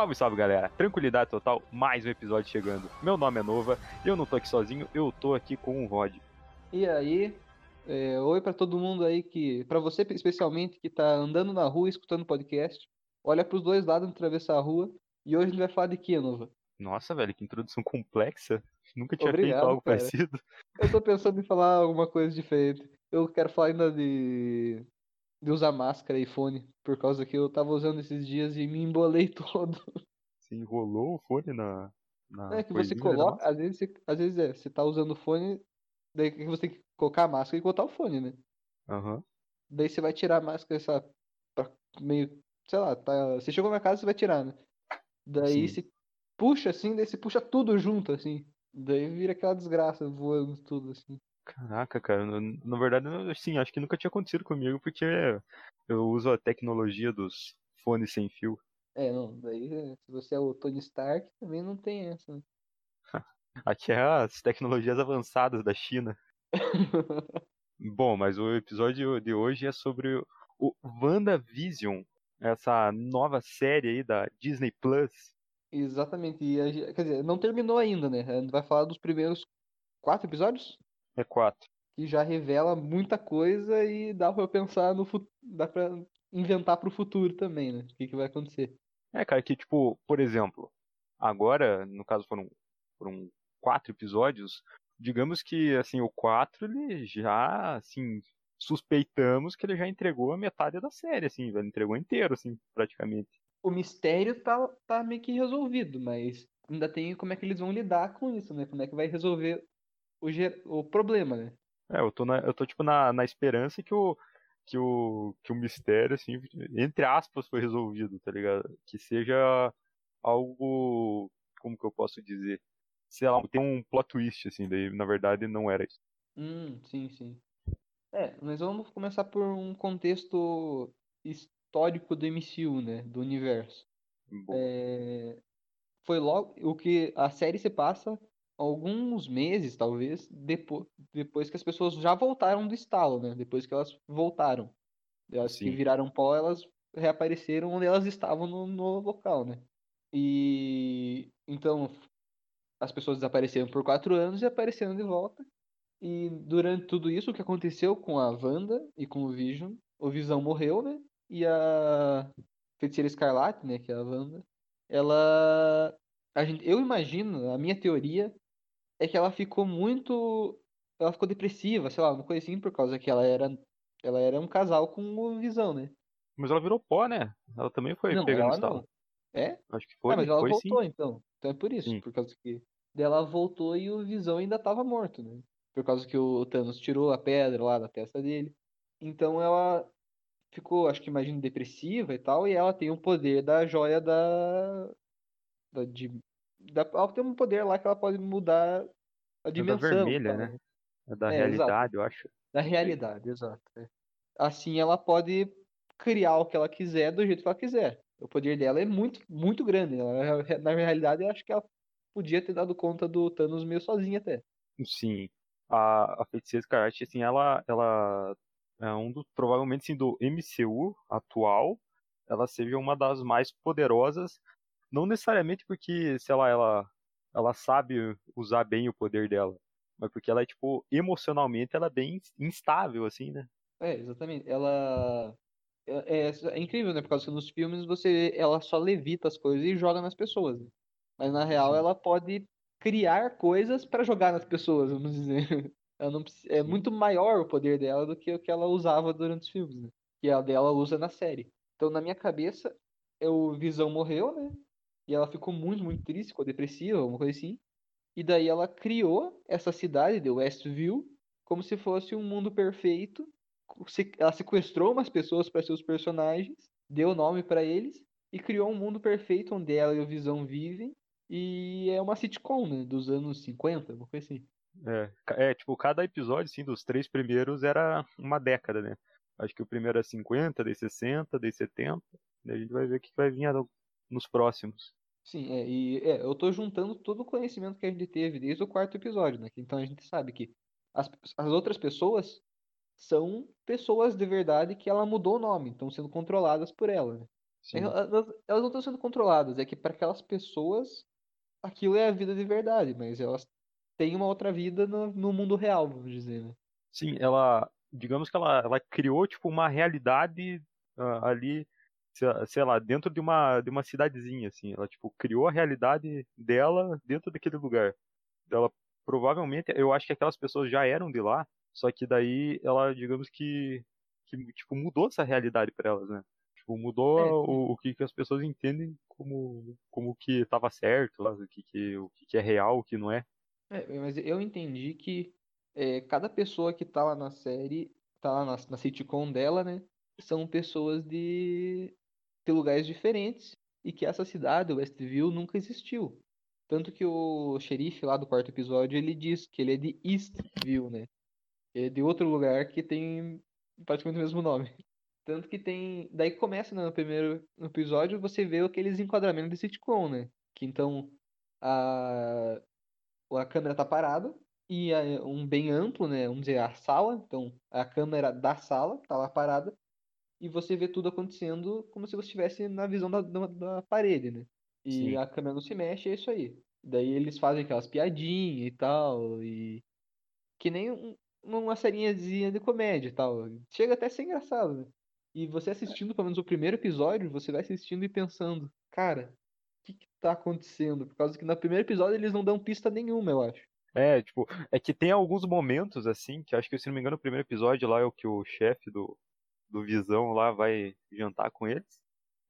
Salve, salve galera! Tranquilidade total, mais um episódio chegando. Meu nome é Nova, eu não tô aqui sozinho, eu tô aqui com o Rod. E aí, é, oi para todo mundo aí que, para você especialmente que tá andando na rua escutando podcast, olha pros dois lados de atravessar a rua e hoje a gente vai falar de que, Nova? Nossa, velho, que introdução complexa. Nunca tinha Obrigado, feito algo cara. parecido. Eu tô pensando em falar alguma coisa diferente. Eu quero falar ainda de, de usar máscara e fone, por causa que eu tava usando esses dias e me embolei todo. Você enrolou o fone na. na É que você coloca, às vezes, você, às vezes é, você tá usando o fone, daí que você tem que colocar a máscara e botar o fone, né? Aham. Daí você vai tirar a máscara, essa, pra meio, sei lá, tá, você chegou na casa, você vai tirar, né? Daí Sim. você puxa assim, daí você puxa tudo junto, assim. Daí vira aquela desgraça voando tudo, assim. Caraca, cara, na, verdade, eu- sim, acho que nunca tinha acontecido comigo, porque eu uso a tecnologia dos fones sem fio. É, não, daí se você é o Tony Stark, também não tem essa, né? Aqui é as tecnologias avançadas da China. Bom, mas o episódio de hoje é sobre o WandaVision, essa nova série aí da Disney Plus. Exatamente, e a quer dizer, não terminou ainda, né? A gente vai falar dos primeiros quatro episódios, É quatro. que já revela muita coisa e dá pra pensar no futuro, dá pra inventar pro futuro também, né? O que que vai acontecer. É, cara, que tipo, por exemplo, agora, no caso foram, foram quatro episódios, digamos que, assim, o quatro, ele já, assim, suspeitamos que ele já entregou a metade da série, assim, velho, entregou inteiro, assim, praticamente. O mistério tá, tá meio que resolvido, mas ainda tem como é que eles vão lidar com isso, né? Como é que vai resolver o, o problema, né? É, eu tô, na, eu tô tipo, na, na esperança que o, que o, que o mistério, assim, entre aspas, foi resolvido, tá ligado? Que seja algo, como que eu posso dizer? Sei lá, tem um plot twist, assim, daí, na verdade, não era isso. Hum, sim, sim. É, mas vamos começar por um contexto histórico do MCU, né? Do universo. É, foi logo o que a série se passa alguns meses, talvez, depois, depois que as pessoas já voltaram do estalo, né? Depois que elas voltaram. Elas que Sim. viraram pó, elas reapareceram onde elas estavam no, no local, né? E então as pessoas desapareceram por quatro anos e apareceram de volta. E durante tudo isso, o que aconteceu com a Wanda e com o Vision? O Visão morreu, né? E a Feiticeira Escarlate, né? Que é a Wanda, ela. A gente, eu imagino, a minha teoria é que ela ficou muito. Ela ficou depressiva, sei lá, uma coisa assim, por causa que ela era. Ela era um casal com o Visão, né? mas ela virou pó, né? Ela também foi Não, pega no ela. É? Acho que foi, ah, mas ela foi voltou sim. então. Então é por isso, Sim. por causa que dela voltou e o Visão ainda tava morto, né? Por causa que o Thanos tirou a pedra lá da testa dele. Então ela ficou, acho que imagino, depressiva e tal, e ela tem o poder da joia da. da, de, da ela tem um poder lá que ela pode mudar a É da dimensão. e vermelha, tal, né? É da É, realidade, eu acho. Da realidade, exato. é. Assim ela pode criar o que ela quiser do jeito que ela quiser. O poder dela é muito, muito grande. Ela- na realidade, eu acho que ela podia ter dado conta do Thanos meio sozinha até. Sim. A, a Feiticeira Escarlate, assim, ela, ela é um dos, provavelmente, assim, do MCU atual, ela seja uma das mais poderosas, não necessariamente porque, sei lá, ela, ela sabe usar bem o poder dela, mas porque ela é, tipo, emocionalmente, ela é bem instável, assim, né? É, exatamente. Ela é, é- é incrível, né? Por causa que nos filmes você ela só levita as coisas e joga nas pessoas. né? Mas na real Sim. ela pode criar coisas pra jogar nas pessoas, vamos dizer. Ela não é Sim. muito maior o poder dela do que o que ela usava durante os filmes, né? Que a dela usa na série. Então na minha cabeça, o Visão morreu, né? E ela ficou muito, muito triste, ficou depressiva, uma coisa assim. E daí ela criou essa cidade de Westview como se fosse um mundo perfeito. Ela sequestrou umas pessoas para seus personagens, deu nome para eles e criou um mundo perfeito onde ela e o Visão vivem. E é uma sitcom, né? Dos anos 50, uma coisa assim. É, é, tipo, cada episódio, assim, dos três primeiros era uma década, né? Acho que o primeiro é 50, daí 60, daí 70, daí a gente vai ver o que vai vir no- nos próximos. Sim, é, e é, eu tô juntando todo o conhecimento que a gente teve desde o quarto episódio, né? Então a gente sabe que as, as outras pessoas são pessoas de verdade que ela mudou o nome, estão sendo controladas por ela, né? Sim. Elas, elas não estão sendo controladas, é que para aquelas pessoas aquilo é a vida de verdade, mas elas têm uma outra vida no, no mundo real, vamos dizer, né? Sim, ela, digamos que ela, ela criou tipo uma realidade uh, ali, sei lá, dentro de uma de uma cidadezinha assim. Ela tipo criou a realidade dela dentro daquele lugar. Ela provavelmente, eu acho que aquelas pessoas já eram de lá, só que daí ela, digamos que que tipo mudou essa realidade para elas, né? Tipo, mudou É, o, o que, que as pessoas entendem como como que estava certo, o que que o que, que é real, o que não é. É, mas eu entendi que é, cada pessoa que tá lá na série, tá lá na, na sitcom dela, né? São pessoas de, de lugares diferentes e que essa cidade, Westview, nunca existiu. Tanto que o xerife lá do quarto episódio, ele diz que ele é de Eastview, né? Ele é de outro lugar que tem praticamente o mesmo nome. Tanto que tem. Daí começa né, no primeiro episódio, você vê aqueles enquadramentos de sitcom, né? Que então a, a câmera tá parada e é um bem amplo, né? Vamos dizer, a sala. Então, a câmera da sala tá lá parada e você vê tudo acontecendo como se você estivesse na visão da, da, da parede, né? E Sim. a câmera não se mexe, é isso aí. Daí eles fazem aquelas piadinhas e tal, e que nem um, uma serinhazinha de comédia e tal. Chega até a ser engraçado, né? E você assistindo, pelo menos o primeiro episódio, você vai assistindo e pensando, cara, o que que tá acontecendo? Por causa que no primeiro episódio eles não dão pista nenhuma, eu acho. É, tipo, é que tem alguns momentos assim, que acho que se não me engano o primeiro episódio lá é o que o chefe do, do Visão lá vai jantar com eles.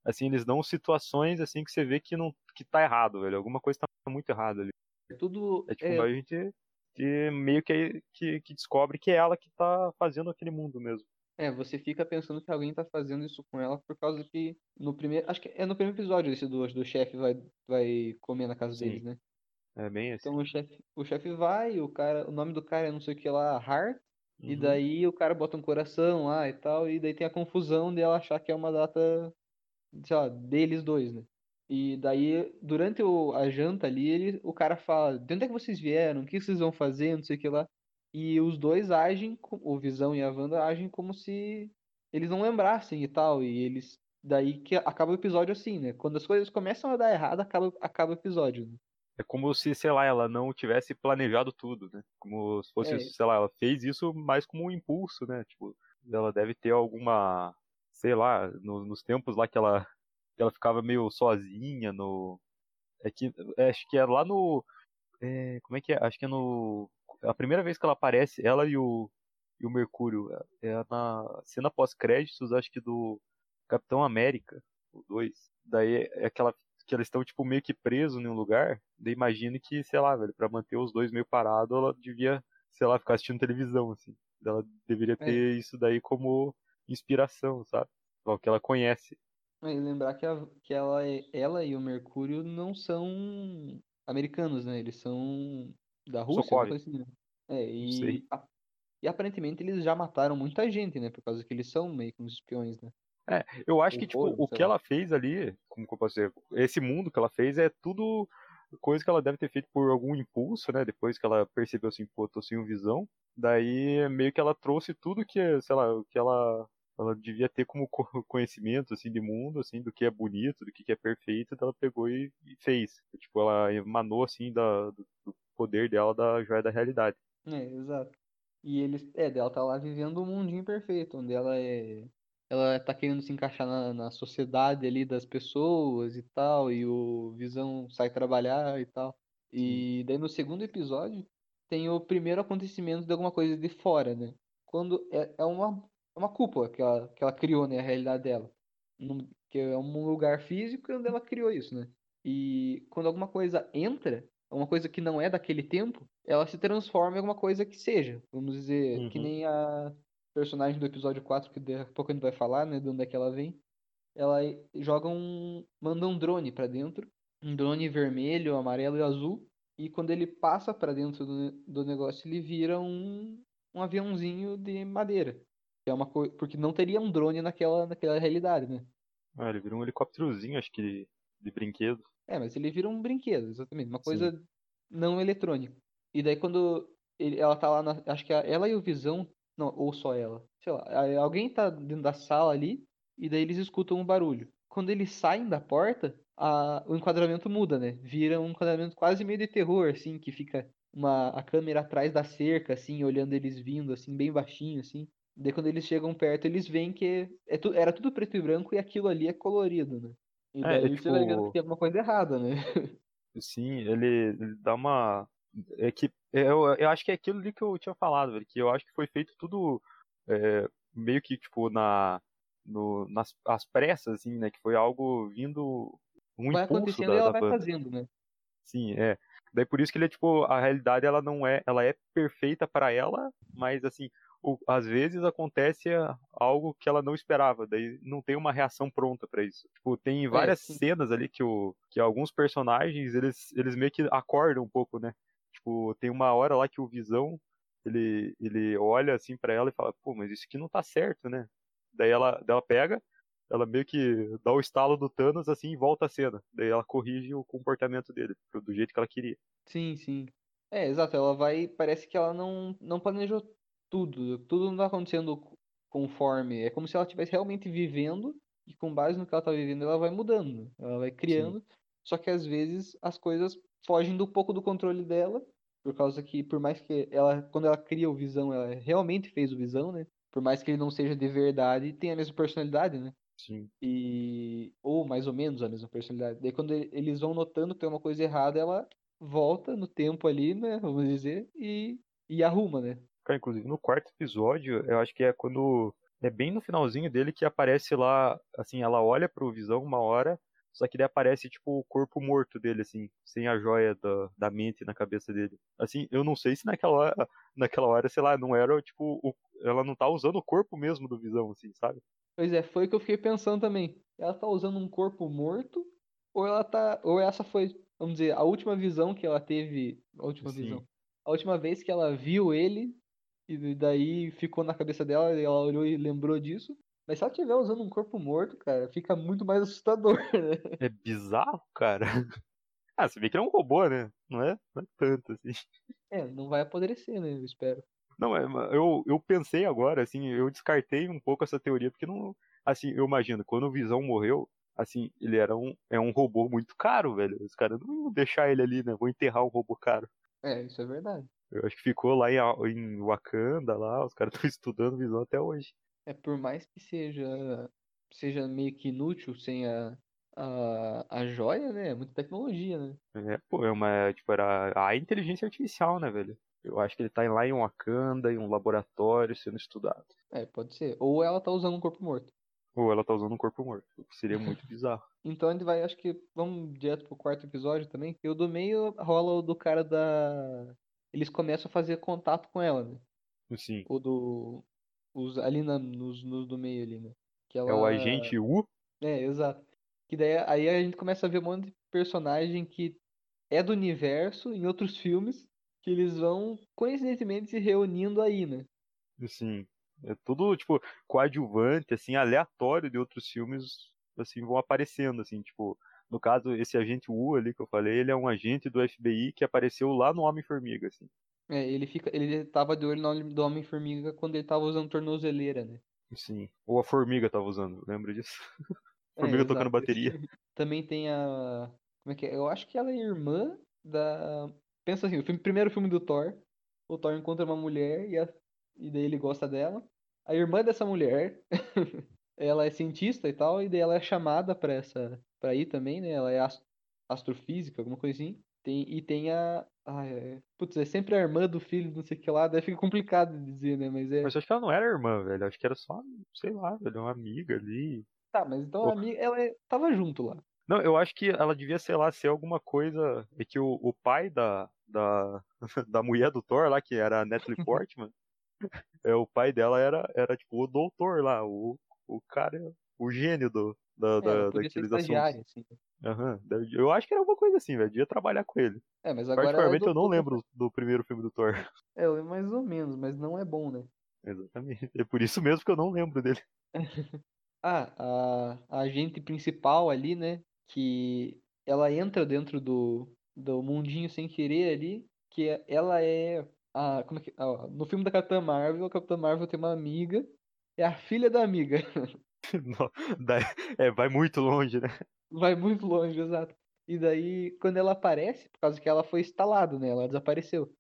Assim, eles dão situações assim que você vê que não que tá errado, velho. Alguma coisa tá muito errada ali. É tudo. É tipo, é, a gente que meio que, que, que descobre que é ela que tá fazendo aquele mundo mesmo. É, você fica pensando que alguém tá fazendo isso com ela por causa que no primeiro. Acho que é no primeiro episódio esse do, do chefe vai, vai comer na casa Sim. deles, né? É bem assim. Então o chefe o chefe vai, o cara, o nome do cara é não sei o que lá, Hart, e Uhum. daí o cara bota um coração lá e tal, e daí tem a confusão de ela achar que é uma data, sei lá, deles dois, né? E daí, durante o, a janta ali, ele, o cara fala, de onde é que vocês vieram? O que vocês vão fazer? Não sei o que lá. E os dois agem, o Visão e a Wanda agem como se eles não lembrassem e tal. E eles. Daí que acaba o episódio assim, né? Quando as coisas começam a dar errado, acaba, acaba o episódio. Né? É como se, sei lá, ela não tivesse planejado tudo, né? Como se fosse, É. sei lá, ela fez isso mais como um impulso, né? Tipo, ela deve ter alguma, sei lá, no- nos tempos lá que ela, que ela ficava meio sozinha no. É que, é, acho que é lá no. é, como é que é? Acho que é no. A primeira vez que ela aparece, ela e o, e o Mercúrio, é é na cena pós-créditos, acho que do Capitão América, o 2. Daí é aquela que eles estão tipo meio que presos em um lugar. Daí imagine que, sei lá, velho, para manter os dois meio parados, ela devia, sei lá, ficar assistindo televisão assim. Ela deveria É. ter isso daí como inspiração, sabe? O que ela conhece. É, E lembrar que, a, que ela, é- ela e o Mercúrio não são americanos, né? Eles são da Rússia, coisa assim, né? É, e, a- e aparentemente eles já mataram muita gente, né? Por causa que eles são meio que uns espiões, né? Eu acho que, tipo, o que ela fez ali, como que eu posso dizer, esse mundo que ela fez é tudo coisa que ela deve ter feito por algum impulso, né? Depois que ela percebeu assim, pô, tô sem visão. Daí meio que ela trouxe tudo que, sei lá, o que ela, ela devia ter como co- conhecimento, assim, de mundo, assim, do que é bonito, do que é perfeito, então ela pegou e, e fez. Tipo, ela emanou, assim, da, do, do poder dela da joia da realidade. É, exato. E eles, é, ela tá lá vivendo um mundinho perfeito, onde ela é, ela tá querendo se encaixar na, na sociedade ali das pessoas e tal, e o Visão sai trabalhar e tal. E daí no segundo episódio tem o primeiro acontecimento de alguma coisa de fora, né? Quando é, é uma, é uma cúpula que ela, que ela criou, né, a realidade dela. Num- que é um lugar físico onde ela criou isso, né? E quando alguma coisa entra, uma coisa que não é daquele tempo, ela se transforma em alguma coisa que seja. Vamos dizer, que Uhum. nem a personagem do episódio 4, que daqui a pouco a gente vai falar, né, de onde é que ela vem. Ela joga um. manda um drone pra dentro. Um drone vermelho, amarelo e azul. E quando ele passa pra dentro do, do negócio, ele vira um, um aviãozinho de madeira. Que é uma coisa. Porque não teria um drone naquela, naquela realidade, né? Ah, ele virou um helicópterozinho, acho que de, de brinquedo. É, mas ele vira um brinquedo, exatamente. Uma coisa não eletrônica. E daí quando ele- ela tá lá, na, acho que a- ela e o Visão, não, ou só ela, sei lá, alguém tá dentro da sala ali, e daí eles escutam um barulho. quando eles saem da porta, a, o enquadramento muda, né? Vira um enquadramento quase meio de terror, assim, que fica uma, a câmera atrás da cerca, assim, olhando eles vindo, assim, bem baixinho, assim. Daí quando eles chegam perto, eles veem que é tu, era tudo preto e branco e aquilo ali é colorido, né? E É, daí é você vai vendo tipo- que tem alguma coisa errada, né? Sim, ele, ele dá uma. É que, eu, eu acho que é aquilo ali que eu tinha falado, velho, que eu acho que foi feito tudo é, meio que, tipo, na, no, nas as pressas, assim, né? Que foi algo vindo. Um vai impulso da, e ela da vai banda. fazendo, né? Sim, é. Daí por isso que ele é tipo, a realidade ela não é, ela é perfeita pra ela, mas assim, o- às vezes acontece algo que ela não esperava, daí não tem uma reação pronta pra isso. Tipo, tem várias sim. cenas ali que o que alguns personagens, eles eles meio que acordam um pouco, né? Tipo, tem uma hora lá que o Visão, ele ele olha assim pra ela e fala: "Pô, mas isso aqui não tá certo, né?" Daí ela, ela pega ela meio que dá o estalo do Thanos assim e volta a cena. Daí ela corrige o comportamento dele, do jeito que ela queria. Sim, sim. É, exato, ela vai. Parece que ela não, não planejou tudo. Tudo não tá acontecendo conforme. É como se ela estivesse realmente vivendo e com base no que ela tá vivendo, ela vai mudando. Ela vai criando. Só que às vezes as coisas fogem do pouco do controle dela. Por causa que, por mais que ela, quando ela cria o Visão, ela realmente fez o Visão, né? Por mais que ele não seja de verdade, tem a mesma personalidade, né? Sim. e ou mais ou menos a mesma personalidade. Daí quando eles vão notando que tem uma coisa errada, ela volta no tempo ali, né, vamos dizer, e, e arruma, né? Cara, inclusive no quarto episódio, eu acho que é quando. É bem no finalzinho dele que aparece lá. Assim, ela olha pro Visão uma hora, só que daí aparece, tipo, o corpo morto dele, assim, sem a joia da, da mente na cabeça dele. Assim, eu não sei se naquela hora, naquela hora, sei lá, não era, tipo, o, ela não tá usando o corpo mesmo do Visão, assim, sabe? Pois é, foi o que eu fiquei pensando também. Ela tá usando um corpo morto ou ela tá ou essa foi, vamos dizer, a última visão que ela teve, a última Sim. visão. A última vez que ela viu ele e daí ficou na cabeça dela e ela olhou e lembrou disso. Mas se ela estiver usando um corpo morto, cara, fica muito mais assustador, né? É bizarro, cara. Ah, você vê que é um robô, né? Não é, não é tanto, assim. É, não vai apodrecer, né? Eu espero. Não, é, mas eu, eu pensei agora, assim, eu descartei um pouco essa teoria, porque não. Assim, eu imagino, quando o Visão morreu, assim, ele era um, é um robô muito caro, velho. Os caras não iam deixar ele ali, né? Vou enterrar um robô caro. É, isso é verdade. Eu acho que ficou lá em, em Wakanda, lá, os caras estão estudando Visão até hoje. É, por mais que seja seja meio que inútil sem a, a, a joia, né? É muita tecnologia, né? É, pô, é uma, tipo, era a inteligência artificial, né, velho? Eu acho que ele tá lá em Wakanda, em um laboratório, sendo estudado. É, pode ser. Ou ela tá usando um corpo morto. Ou ela tá usando um corpo morto, o que seria muito bizarro. Então a gente vai, acho que vamos direto pro quarto episódio também. E o do meio rola o do cara da. Eles começam a fazer contato com ela, né? Sim. O do. Os, ali na, nos, nos do meio ali, né? Que ela... É o agente U, É, exato. Que daí aí a gente começa a ver um monte de personagem que é do universo em outros filmes que eles vão coincidentemente se reunindo aí, né? assim, é tudo, tipo, coadjuvante, assim, aleatório de outros filmes, assim, vão aparecendo, assim, tipo, no caso, esse agente U ali que eu falei, ele é um agente do FBI que apareceu lá no Homem-Formiga, assim. É, ele fica, ele tava de olho no do Homem-Formiga quando ele tava usando tornozeleira, né? Sim. Ou a Formiga tava usando, lembra disso? É, Formiga exato. tocando bateria. Também tem a. Como é que é? Eu acho que ela é irmã da. Pensa assim, o filme- primeiro filme do Thor. O Thor encontra uma mulher e, a- e daí ele gosta dela. A irmã dessa mulher, ela é cientista e tal, e daí ela é chamada pra essa. para ir também, né? Ela é ast- astrofísica, alguma coisa assim. Tem, e tem a. Ah, é, putz, é sempre a irmã do filho, não sei o que lá, daí fica complicado de dizer, né? Mas é. Mas eu acho que ela não era irmã, velho, acho que era só, sei lá, velho, uma amiga ali. Tá, mas então a amiga, ela é- tava junto lá. Não, eu acho que ela devia, sei lá, ser alguma coisa. É que o, o pai da, da, da mulher do Thor lá, que era a Natalie Portman, é, o pai dela era, era tipo o doutor lá, o, o cara, o gênio do, da, É, da, daqueles assuntos. assim. Aham, deve- Eu acho que era alguma coisa assim, velho. Devia trabalhar com ele. É, mas agora é Particularmente eu não lembro do primeiro filme do Thor. É, mais ou menos, mas não é bom, né? Exatamente. É por isso mesmo que eu não lembro dele. Ah, a, a agente principal ali, né? Que ela entra dentro do, do mundinho sem querer ali, que é- ela é a, como é que, ó, no filme da Capitã Marvel, a Capitã Marvel tem uma amiga, é a filha da amiga. é, vai muito longe, né? Vai muito longe, exato. E daí, quando ela aparece, por causa que ela foi instalada, né? Ela desapareceu.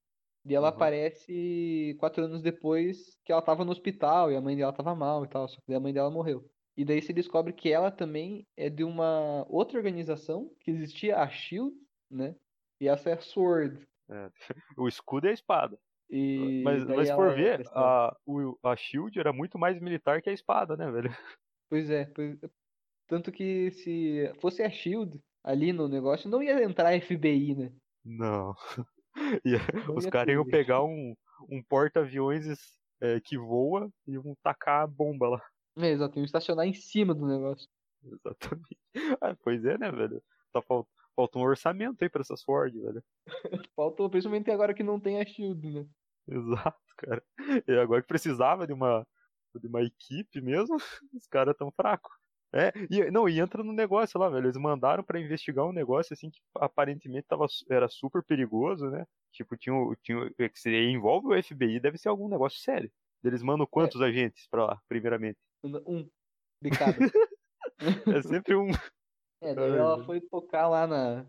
E ela uhum. aparece quatro anos depois que ela tava no hospital e a mãe dela tava mal e tal, só que a mãe dela morreu. E daí se descobre que ela também é de uma outra organização que existia, a SHIELD, né? E essa é a SWORD. É, o escudo é a espada. E mas, mas por ver, a, o, a SHIELD era muito mais militar que a espada, né, velho? Pois é, pois... tanto que se fosse a SHIELD ali no negócio, não ia entrar FBI, né? Não. E os caras iam pegar um, um porta-aviões é, que voa e iam tacar a bomba lá. É, exato, iam estacionar em cima do negócio. Exatamente. Ah, pois é, né, velho? Tá falt... Falta um orçamento aí pra essas Ford, velho. Faltou, principalmente agora que não tem a Shield, né? Exato, cara. E agora que precisava de uma, de uma equipe mesmo, os caras tão fracos. É, e, não, e entra no negócio lá, velho. Eles mandaram para investigar um negócio assim que aparentemente tava, era super perigoso, né? Tipo, tinha, tinha, é se envolve o FBI, deve ser algum negócio sério. Eles mandam quantos é. agentes pra lá, primeiramente? Um de cada. é sempre um. É, daí ela foi tocar lá na,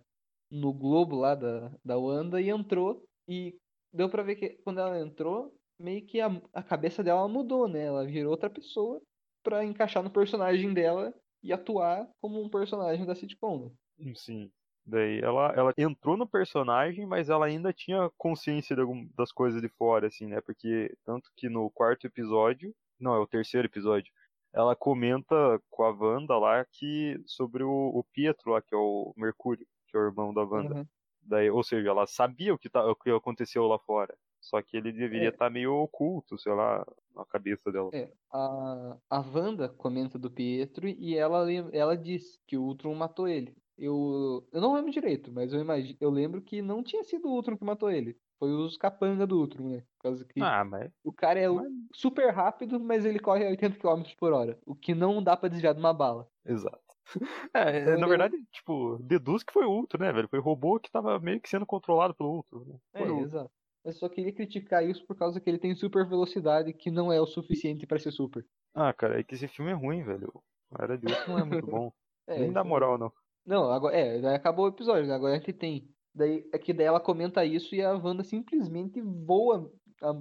no globo lá da, da Wanda e entrou. E deu pra ver que quando ela entrou, meio que a, a cabeça dela mudou, né? Ela virou outra pessoa para encaixar no personagem dela e atuar como um personagem da sitcom. Né? Sim. Daí ela, ela entrou no personagem, mas ela ainda tinha consciência de algum, das coisas de fora, assim, né? Porque tanto que no quarto episódio, não, é o terceiro episódio, ela comenta com a Wanda lá que sobre o, o Pietro lá, que é o Mercúrio, que é o irmão da Wanda. Uhum. Daí, ou seja, ela sabia o que, tá, o que aconteceu lá fora. Só que ele deveria estar é. tá meio oculto, sei lá, na cabeça dela. É, a, a Wanda comenta do Pietro e ela, ela diz que o Ultron matou ele. Eu, eu não lembro direito, mas eu imagino, eu lembro que não tinha sido o Ultron que matou ele. Foi os capanga do Ultron, né? Por causa que ah, mas... o cara é mas... super rápido, mas ele corre a 80 km por hora. O que não dá para desviar de uma bala. Exato. É, então, na verdade, tipo, deduz que foi o Ultron, né, velho? Foi o robô que tava meio que sendo controlado pelo Ultron. Né? É, exato. Eu só queria criticar isso por causa que ele tem super velocidade que não é o suficiente para ser super. Ah, cara, é que esse filme é ruim, velho. A Era de não é muito bom. é, Nem dá moral, não. Não, agora, é, acabou o episódio, né? agora a gente tem. Daí, é que daí ela comenta isso e a Wanda simplesmente voa, a,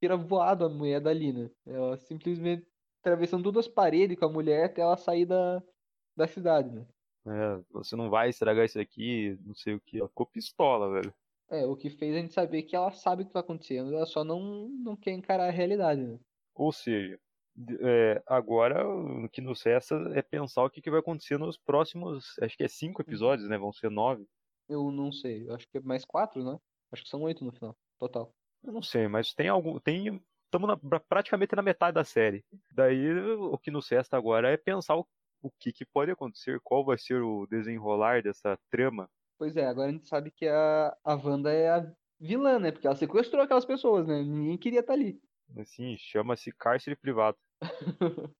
tira voado a mulher dali, né? Ela simplesmente atravessando todas as paredes com a mulher até ela sair da, da cidade, né? É, você não vai estragar isso aqui, não sei o que. Ela ficou pistola, velho. É, o que fez a gente saber que ela sabe o que tá acontecendo, ela só não, não quer encarar a realidade, né? Ou seja, é, agora o que nos resta é pensar o que, que vai acontecer nos próximos, acho que é cinco uhum. episódios, né? Vão ser nove. Eu não sei, eu acho que é mais quatro, né? Acho que são oito no final, total. Eu não sei, mas tem algum, tem, estamos praticamente na metade da série. Daí o que nos resta agora é pensar o, o que, que pode acontecer, qual vai ser o desenrolar dessa trama Pois é, agora a gente sabe que a, a Wanda é a vilã, né? Porque ela sequestrou aquelas pessoas, né? Ninguém queria estar tá ali. Assim, chama-se cárcere privado.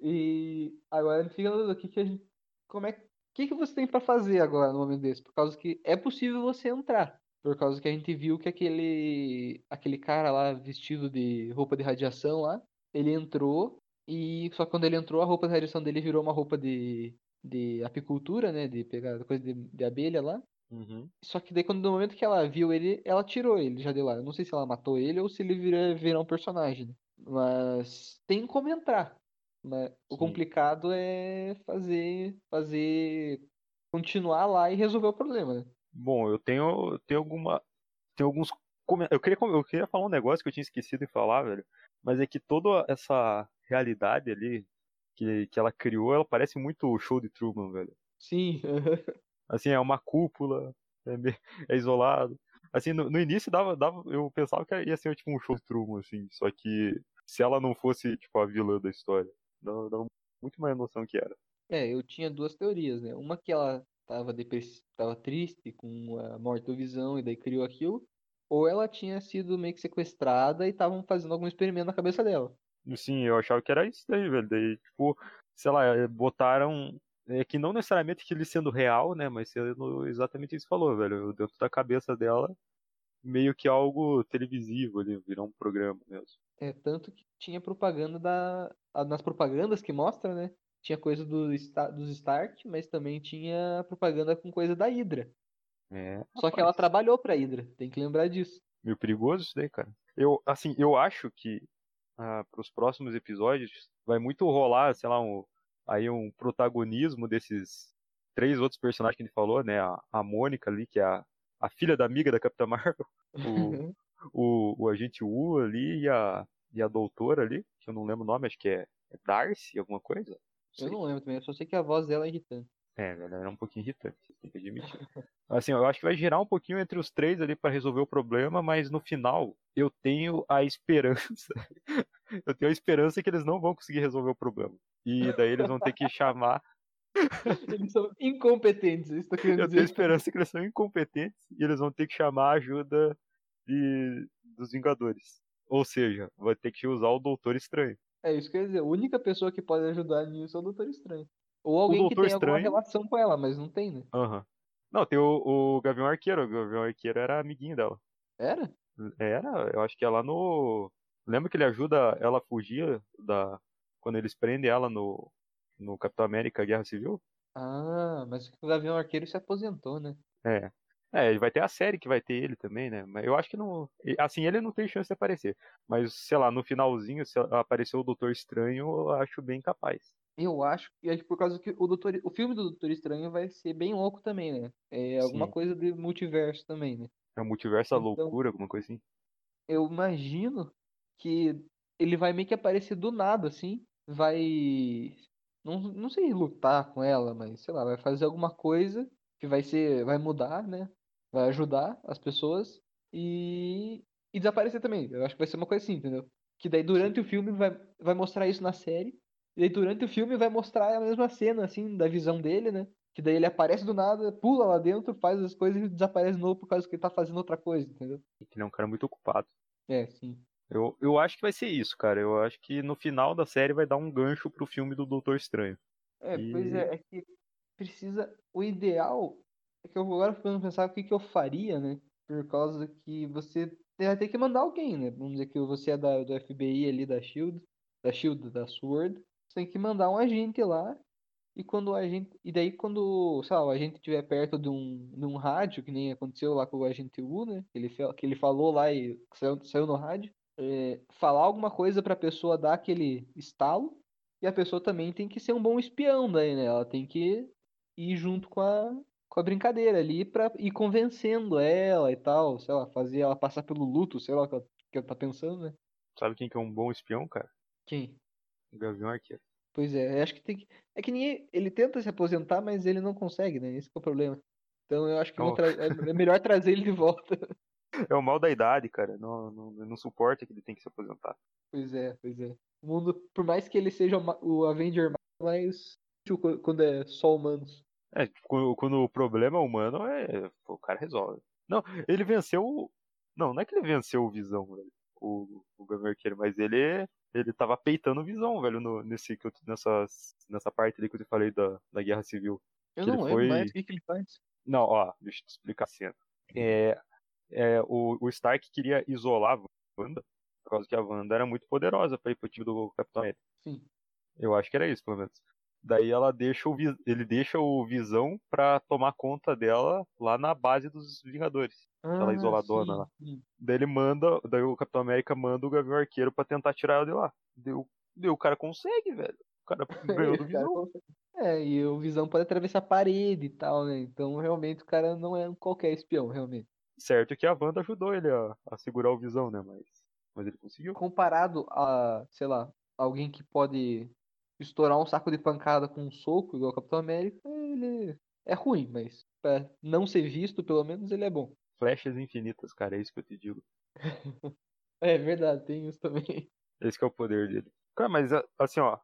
e agora a gente fica no que, que a gente. Como é que. O que, que você tem para fazer agora no momento desse? Por causa que é possível você entrar. Por causa que a gente viu que aquele. aquele cara lá vestido de roupa de radiação lá, ele entrou. E só que quando ele entrou, a roupa de radiação dele virou uma roupa de de apicultura, né? De pegar coisa de, de abelha lá. Uhum. Só que daí, quando no momento que ela viu ele, ela tirou ele já de lá. Eu não sei se ela matou ele ou se ele vira, virar um personagem. Né? Mas tem como entrar. Mas o complicado é fazer. fazer. continuar lá e resolver o problema, né? Bom, eu tenho, eu tenho alguma. Tem alguns. Eu queria, eu queria falar um negócio que eu tinha esquecido de falar, velho. Mas é que toda essa realidade ali que, que ela criou, ela parece muito o show de Truman, velho. Sim. assim, é uma cúpula, é, meio, é isolado. Assim, no, no, início dava, dava, eu pensava que ia ser tipo um show de Truman, assim, só que se ela não fosse, tipo, a vilã da história, dava, dava muito mais noção que era. É, eu tinha duas teorias, né? Uma que ela tava, depress... tava triste com a morte do Visão e daí criou aquilo, ou ela tinha sido meio que sequestrada e estavam fazendo algum experimento na cabeça dela. Sim, eu achava que era isso daí, velho. Daí, tipo, sei lá, eh, botaram. É que não necessariamente que ele sendo real, né? Mas sendo exatamente isso que falou, velho. Dentro da cabeça dela, meio que algo televisivo ali, virar um programa mesmo. É, tanto que tinha propaganda da. Nas propagandas que mostra, né? tinha coisa do, dos Stark, mas também tinha propaganda com coisa da Hydra. É, Só que ela trabalhou pra Hydra, tem que lembrar disso. Meio perigoso isso daí, cara. Eu, assim, eu acho que ah, pros próximos episódios vai muito rolar, sei lá, um, aí um protagonismo desses três outros personagens que a gente falou, né? A, a Mônica ali, que é a, a filha da amiga da Capitã Marvel, o, o, o agente Wu ali e a, e a doutora ali, que eu não lembro o nome, acho que é, é Darcy, alguma coisa. Eu não lembro também, eu só sei que a voz dela é irritante. É, velho, era um pouquinho irritante, tem que admitir. Assim, eu acho que vai girar um pouquinho entre os três ali para resolver o problema, mas no final eu tenho a esperança. eu tenho a esperança que eles não vão conseguir resolver o problema. E daí eles vão ter que chamar. Eles são incompetentes, isso tá querendo Eu dizer. tenho esperança que eles são incompetentes e eles vão ter que chamar a ajuda de... dos Vingadores. Ou seja, vai ter que usar o Doutor Estranho. É isso que eu ia dizer. A única pessoa que pode ajudar nisso é o Doutor Estranho. Ou alguém que tem alguma Estranho- relação com ela, mas não tem, né? Aham. Não, tem o, o Gavião Arqueiro. O Gavião Arqueiro era amiguinho dela. Era? Era, eu acho que é lá no. Lembra que ele ajuda ela a fugir da. Quando eles prendem ela no. No Capitão América Guerra Civil? Ah, mas o Gavião Arqueiro se aposentou, né? É. É, vai ter a série que vai ter ele também, né? Mas eu acho que não. Assim, ele não tem chance de aparecer. Mas, sei lá, no finalzinho, se aparecer o Doutor Estranho, eu acho bem capaz. Eu acho que é por causa que o Doutor, o filme do Doutor Estranho vai ser bem louco também, né? É alguma Sim. coisa de multiverso também, né? É o multiverso Então- loucura, alguma coisa assim. Eu imagino que ele vai meio que aparecer do nada, assim. Vai. Não, não sei lutar com ela, mas sei lá, vai fazer alguma coisa que vai ser. Vai mudar, né? Vai ajudar as pessoas e. E desaparecer também. Eu acho que vai ser uma coisa assim, entendeu? Que daí durante o filme vai, vai mostrar isso na série. E daí durante o filme vai mostrar a mesma cena, assim, da visão dele, né? Que daí ele aparece do nada, pula lá dentro, faz as coisas e desaparece de novo por causa que ele tá fazendo outra coisa, entendeu? Que ele é um cara muito ocupado. É, sim. Eu, eu acho que vai ser isso, cara. Eu acho que no final da série vai dar um gancho pro filme do Doutor Estranho. É, pois E- é, é que precisa. O ideal é que eu agora ficando pensar o que, que eu faria, né? Por causa que você vai ter que mandar alguém, né? Vamos dizer que você é da, do FBI ali da Shield, da Shield, da Sword. Você tem que mandar um agente lá. E quando o agente. E daí quando, sei lá, o agente estiver perto de um, de um rádio, que nem aconteceu lá com o agente U, né? Que ele, que ele falou lá e saiu, saiu no rádio. é, falar alguma coisa pra pessoa dar aquele estalo. E a pessoa também tem que ser um bom espião daí, né? Ela tem que ir junto com a, com a brincadeira ali pra ir convencendo ela e tal, sei lá, fazer ela passar pelo luto, sei lá o que ela, que ela tá pensando, né? Sabe quem que é um bom espião, cara? Quem? O Gavião Arqueiro. Pois é, eu acho que tem que. É que ninguém. Ele tenta se aposentar, mas ele não consegue, né? Esse que é o problema. Então eu acho que Oh. tra- é é melhor trazer ele de volta. É o mal da idade, cara. Não, não, não suporta que ele tem que se aposentar. Pois é, pois é. O mundo, por mais que ele seja o o Avenger mais quando é só humanos. É, quando, o problema é humano, é, o cara resolve. Não, ele venceu. o- Não, não é que ele venceu o Visão, velho. O, o Gavião Arqueiro, mas ele. Ele tava peitando o Visão, velho, no, nesse, nessa, nessa parte ali que eu te falei da, da Guerra Civil. Eu Que não lembro foi- mais o que, que ele faz. Não, ó, deixa eu te explicar a cena. É, é, o, o Stark queria isolar a Wanda, por causa que a Wanda era muito poderosa pra ir pro time do Capitão América. Sim. Eu acho que era isso, pelo menos. Daí ela deixa o, ele deixa o Visão pra tomar conta dela lá na base dos Vingadores. Aquela Ah, isoladona sim, lá. sim. Daí ele manda, daí o Capitão América manda o Gavião Arqueiro pra tentar tirar ela de lá. Deu, deu o cara consegue, velho. O cara ganhou do Visão. É, e o Visão pode atravessar a parede e tal, né? Então, realmente, o cara não é qualquer espião, realmente. Certo que a Wanda ajudou ele a, a segurar o Visão, né? Mas, mas ele conseguiu. Comparado a, sei lá, alguém que pode estourar um saco de pancada com um soco, igual o Capitão América, ele é ruim, mas pra não ser visto, pelo menos, ele é bom. Flechas infinitas, cara, é isso que eu te digo. É verdade, tem isso também. Esse que é o poder dele. Cara, mas a- assim, ó,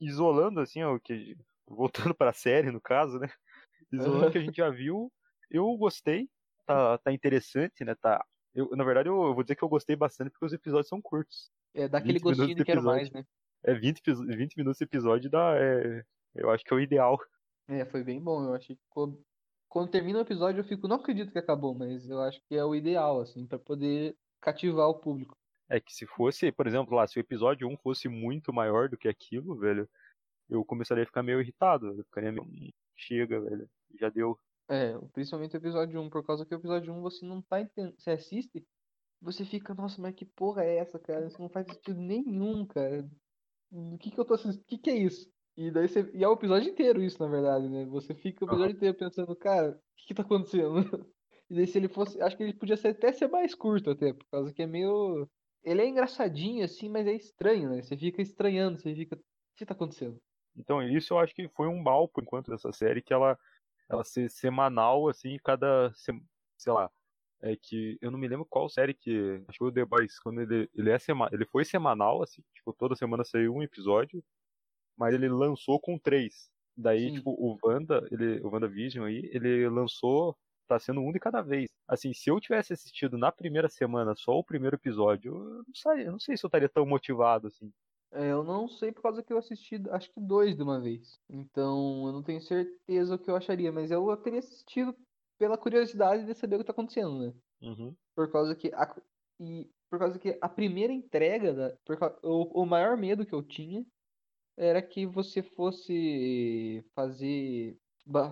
isolando assim, ó, que voltando pra série no caso, né? Isolando o que a gente já viu, eu gostei, tá, tá interessante, né? Tá, eu, na verdade, eu, eu vou dizer que eu gostei bastante porque os episódios são curtos. É, dá aquele 20 minutos gostinho de quero mais, né? É 20, episo- 20 minutos de episódio dá, é, eu acho que é o ideal. É, foi bem bom, eu achei que ficou... Quando termina o episódio eu fico, não acredito que acabou, mas eu acho que é o ideal, assim, pra poder cativar o público. É que se fosse, por exemplo, lá, se o episódio 1 fosse muito maior do que aquilo, velho, eu começaria a ficar meio irritado. Eu ficaria meio. "Hum, Chega, velho. Já deu. É, principalmente o episódio 1, por causa que o episódio 1 você não tá entendendo. Você assiste, você fica, nossa, mas que porra é essa, cara? Isso não faz sentido nenhum, cara. O que que eu tô assistindo? O que que é isso? E daí você. E é o episódio inteiro isso, na verdade, né? Você fica o episódio inteiro pensando, cara, o que que tá acontecendo? E daí se ele fosse. Acho que ele podia ser, até ser mais curto até, por causa que é meio. Ele é engraçadinho, assim, mas é estranho, né? Você fica estranhando, você fica. O que tá acontecendo? Então, isso eu acho que foi um mal, por enquanto, dessa série, que ela, ela ser semanal, assim, cada. Sei lá. É que eu não me lembro qual série que. Acho que o The Boys, quando ele, ele, é sema, ele foi semanal, assim, tipo, toda semana saiu um episódio, mas ele lançou com três. Daí, Sim. tipo, o Wanda, ele, o WandaVision aí, ele lançou, tá sendo um de cada vez. Assim, se eu tivesse assistido na primeira semana só o primeiro episódio, eu não sei, eu não sei se eu estaria tão motivado, assim. É, eu não sei por causa que eu assisti, acho que dois de uma vez. Então, eu não tenho certeza o que eu acharia, mas eu teria assistido pela curiosidade de saber o que tá acontecendo, né? Uhum. Por causa que a, e por causa que a primeira entrega da, por o, o maior medo que eu tinha era que você fosse fazer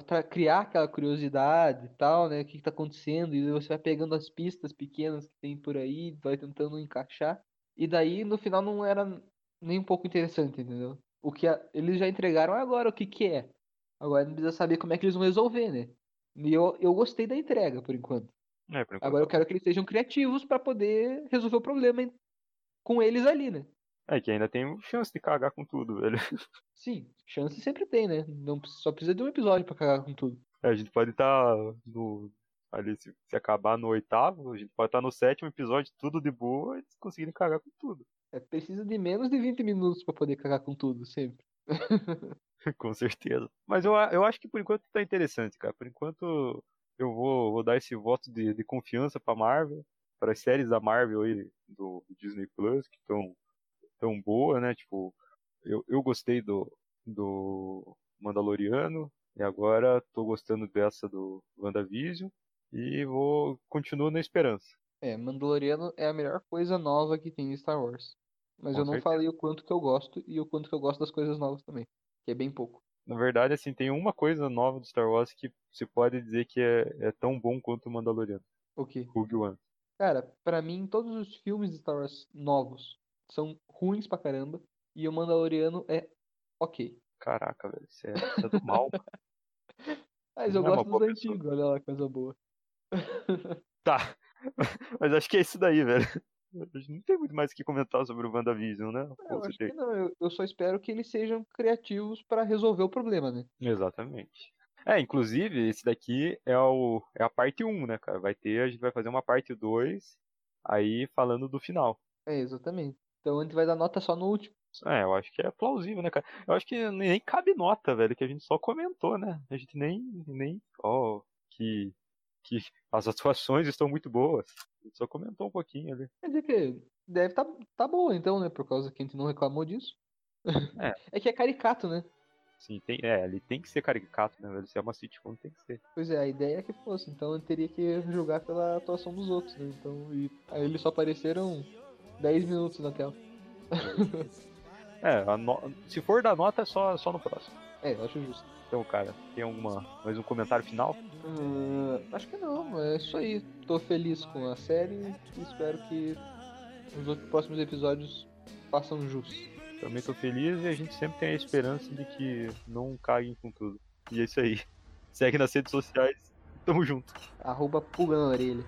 pra criar aquela curiosidade e tal, né? O que que tá acontecendo? E você vai pegando as pistas pequenas que tem por aí, vai tentando encaixar. E daí no final não era nem um pouco interessante, entendeu? O que a- eles já entregaram agora o que que é. Agora não precisa saber como é que eles vão resolver, né? E eu, eu gostei da entrega por enquanto. É, por enquanto. Agora eu quero que eles sejam criativos pra poder resolver o problema em- com eles ali, né? É que ainda tem chance de cagar com tudo, velho. Sim, chance sempre tem, né? Não, só precisa de um episódio pra cagar com tudo. É, a gente pode estar no. Ali, se, se acabar no oitavo, a gente pode estar no sétimo episódio, tudo de boa, e eles conseguirem cagar com tudo. É, precisa de menos de 20 minutos pra poder cagar com tudo, sempre. com certeza. Mas eu, eu acho que por enquanto tá interessante, cara. Por enquanto eu vou, vou dar esse voto de, de confiança pra Marvel, para as séries da Marvel aí, do Disney Plus, que estão tão boa, né? Tipo, eu, eu gostei do, do Mandaloriano, e agora tô gostando dessa do WandaVision, e vou continuo na esperança. É, Mandaloriano é a melhor coisa nova que tem em Star Wars. Mas Com eu não certeza. falei o quanto que eu gosto e o quanto que eu gosto das coisas novas também. Que é bem pouco. Na verdade, assim, tem uma coisa nova do Star Wars que se pode dizer que é, é tão bom quanto o Mandaloriano, O quê? Rogue One. Cara, pra mim, todos os filmes de Star Wars novos são ruins pra caramba. E o Mandaloriano é ok. Caraca, velho, isso é, é do mal. Mas eu Não é gosto dos boa pessoa. antigos, olha lá, coisa boa. Tá, mas acho que é isso daí, velho. A gente não tem muito mais o que comentar sobre o WandaVision, né? É, Eu você acho tem? que não, eu, eu só espero que eles sejam criativos pra resolver o problema, né? Exatamente. É, inclusive, esse daqui é, o, é a parte 1, né, cara? Vai ter, a gente vai fazer uma parte 2, aí falando do final. É, exatamente. Então a gente vai dar nota só no último. É, eu acho que é plausível, né, cara? Eu acho que nem cabe nota, velho, que a gente só comentou, né? A gente nem, nem, ó, que, que as atuações estão muito boas. A gente só comentou um pouquinho ali. Quer dizer que deve tá, tá boa então, né? Por causa que a gente não reclamou disso. É. É que é caricato, né? Sim, tem, é, ele tem que ser caricato, né, velho? Se é uma sitcom, tem que ser. Pois é, a ideia é que fosse, então eu teria que julgar pela atuação dos outros, né? Então, e aí eles só apareceram 10 minutos na tela. É, no- se for da nota, é só, só no próximo. É, eu acho justo. Então, cara, tem alguma mais um comentário final? Hum, acho que não, é isso aí. Tô feliz com a série e espero que os próximos episódios façam jus. Também tô feliz e a gente sempre tem a esperança de que não caguem com tudo. E é isso aí. Segue nas redes sociais. Tamo junto. Arroba pulga na orelha.